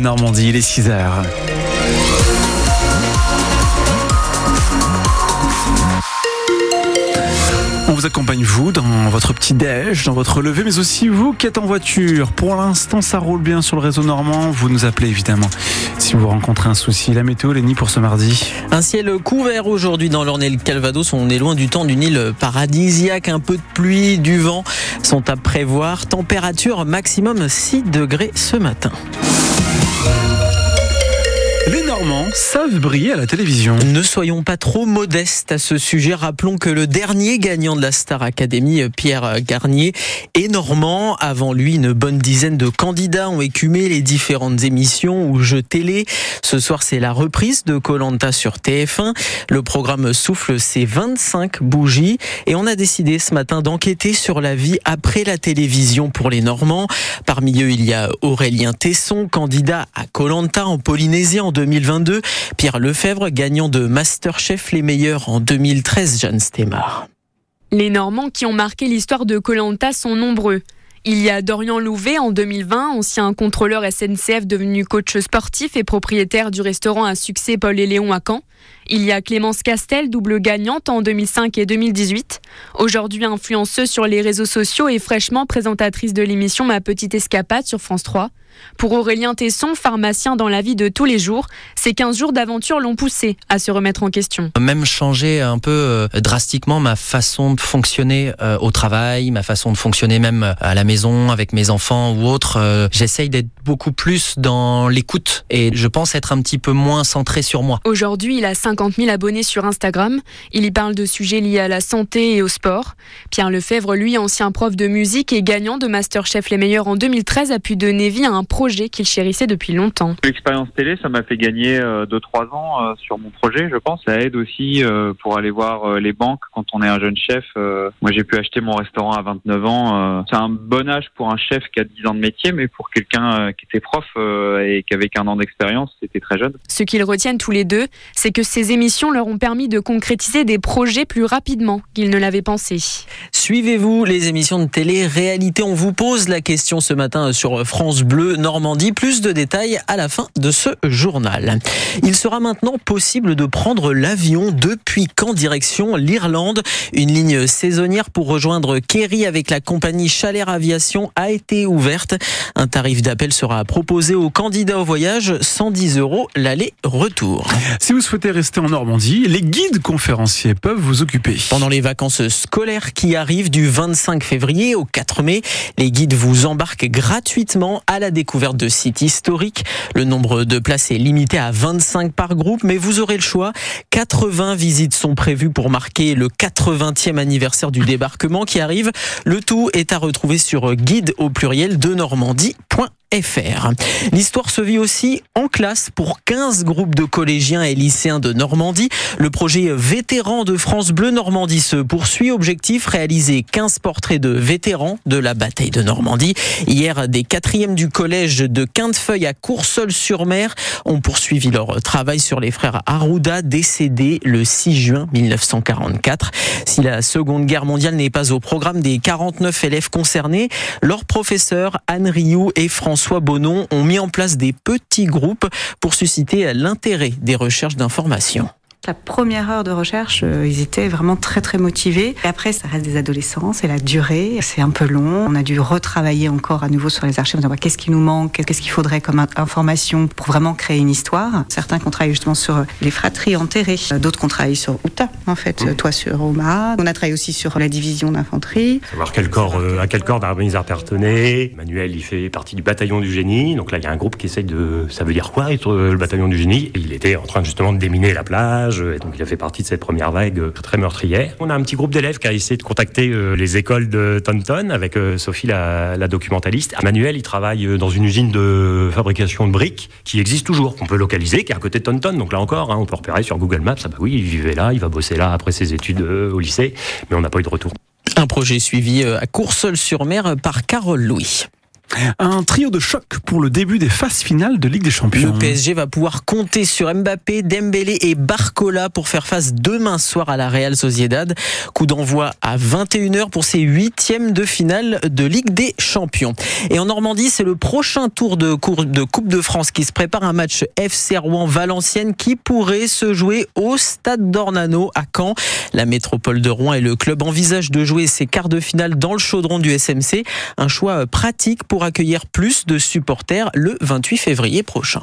Normandie, il est 6 heures. On vous accompagne, vous, dans votre petit déj, dans votre lever, mais aussi vous qui êtes en voiture. Pour l'instant, ça roule bien sur le réseau normand. Vous nous appelez, évidemment, si vous rencontrez un souci. La météo, Lenny, pour ce mardi Un ciel couvert aujourd'hui dans l'Orne et le Calvados. On est loin du temps d'une île paradisiaque. Un peu de pluie, du vent sont à prévoir. Température maximum 6 degrés ce matin. Thank you. Les Normands savent briller à la télévision. Ne soyons pas trop modestes à ce sujet. Rappelons que le dernier gagnant de la Star Academy, Pierre Garnier, est normand. Avant lui, une bonne dizaine de candidats ont écumé les différentes émissions ou jeux télé. Ce soir, c'est la reprise de Colanta sur TF1. Le programme souffle ses 25 bougies et on a décidé ce matin d'enquêter sur la vie après la télévision pour les Normands. Parmi eux, il y a Aurélien Tesson, candidat à Colanta en Polynésie 2022. Pierre Lefebvre, gagnant de Masterchef Les Meilleurs en 2013, Jeanne Stemar. Les Normands qui ont marqué l'histoire de Colanta sont nombreux. Il y a Dorian Louvet en 2020, ancien contrôleur SNCF devenu coach sportif et propriétaire du restaurant à succès Paul et Léon à Caen. Il y a Clémence Castel, double gagnante en 2005 et 2018. Aujourd'hui influenceuse sur les réseaux sociaux et fraîchement présentatrice de l'émission Ma Petite Escapade sur France 3. Pour Aurélien Tesson, pharmacien dans la vie de tous les jours, ces 15 jours d'aventure l'ont poussé à se remettre en question. Même changer un peu euh, drastiquement ma façon de fonctionner euh, au travail, ma façon de fonctionner même euh, à la maison avec mes enfants ou autres. J'essaye d'être beaucoup plus dans l'écoute et je pense être un petit peu moins centré sur moi. Aujourd'hui, il a 50 000 abonnés sur Instagram. Il y parle de sujets liés à la santé et au sport. Pierre Lefebvre, lui, ancien prof de musique et gagnant de Masterchef Les Meilleurs en 2013, a pu donner vie à un projet qu'il chérissait depuis longtemps. L'expérience télé, ça m'a fait gagner 2-3 euh, ans euh, sur mon projet, je pense. Ça aide aussi euh, pour aller voir les banques quand on est un jeune chef. Moi, j'ai pu acheter mon restaurant à 29 ans. C'est un bon âge pour un chef qui a 10 ans de métier, mais pour quelqu'un qui était prof et qui avait qu'un an d'expérience, c'était très jeune. Ce qu'ils retiennent tous les deux, c'est que ces émissions leur ont permis de concrétiser des projets plus rapidement qu'ils ne l'avaient pensé. Suivez-vous les émissions de télé réalité On vous pose la question ce matin sur France Bleu Normandie. Plus de détails à la fin de ce journal. Il sera maintenant possible de prendre l'avion depuis Caen direction l'Irlande? Une ligne saisonnière pour rejoindre Kerry avec la compagnie Chalair Aviation a été ouverte. Un tarif d'appel sera proposé aux candidats au voyage, 110 euros l'aller-retour. Si vous souhaitez rester en Normandie, les guides conférenciers peuvent vous occuper. Pendant les vacances scolaires qui arrivent du 25 février au 4 mai, les guides vous embarquent gratuitement à la découverte de sites historiques. Le nombre de places est limité à 25 par groupe, mais vous aurez le choix. 80 visites sont prévues pour marquer le 80e anniversaire du débarquement qui arrive. Le tout est à retrouver sur guide au pluriel de L'histoire se vit aussi en classe pour 15 groupes de collégiens et lycéens de Normandie. Le projet Vétérans de France Bleu Normandie se poursuit. Objectif réaliser 15 portraits de vétérans de la bataille de Normandie. Hier, des quatrièmes du collège de Quintefeuille à Coursol-sur-Mer ont poursuivi leur travail sur les frères Arruda décédés le 6 juin 1944. Si la Seconde Guerre mondiale n'est pas au programme des 49 élèves concernés, leur professeur Anne Rioux et François François Bonon ont mis en place des petits groupes pour susciter l'intérêt des recherches d'information. La première heure de recherche, euh, ils étaient vraiment très très motivés. Et après, ça reste des adolescents, c'est la durée, c'est un peu long. On a dû retravailler encore à nouveau sur les archives, qu'est-ce qui nous manque, qu'est-ce qu'il faudrait comme information pour vraiment créer une histoire? Certains qu'on travaille justement sur les fratries enterrées, d'autres qu'on travaille sur Outa, en fait, mmh. toi sur Oma. On a travaillé aussi sur la division d'infanterie. Savoir quel corps, euh, à quel corps d'arménistes appartenait. Manuel, il fait partie du bataillon du génie. Donc là, il y a un groupe qui essaye de. Ça veut dire quoi être euh, le bataillon du génie? Et il était en train justement de déminer la plage et donc il a fait partie de cette première vague euh, très meurtrière. On a un petit groupe d'élèves qui a essayé de contacter euh, les écoles de Tonton avec euh, Sophie la, documentaliste. Manuel, il travaille dans une usine de fabrication de briques qui existe toujours, qu'on peut localiser, qui est à côté de Tonton. Donc là encore, hein, on peut repérer sur Google Maps, ah bah oui, il vivait là, il va bosser là après ses études au lycée, mais on n'a pas eu de retour. Un projet suivi à Coursol-sur-Mer par Carole Louis. Un trio de choc pour le début des phases finales de Ligue des Champions. Le PSG va pouvoir compter sur Mbappé, Dembélé et Barcola pour faire face demain soir à la Real Sociedad. Coup d'envoi à 21h pour ces huitièmes de finale de Ligue des Champions. Et en Normandie, c'est le prochain tour de, Coupe de France qui se prépare un match FC Rouen-Valenciennes qui pourrait se jouer au Stade d'Ornano à Caen. La métropole de Rouen et le club envisagent de jouer ces quarts de finale dans le chaudron du SMC. Un choix pratique accueillir plus de supporters le 28 février prochain.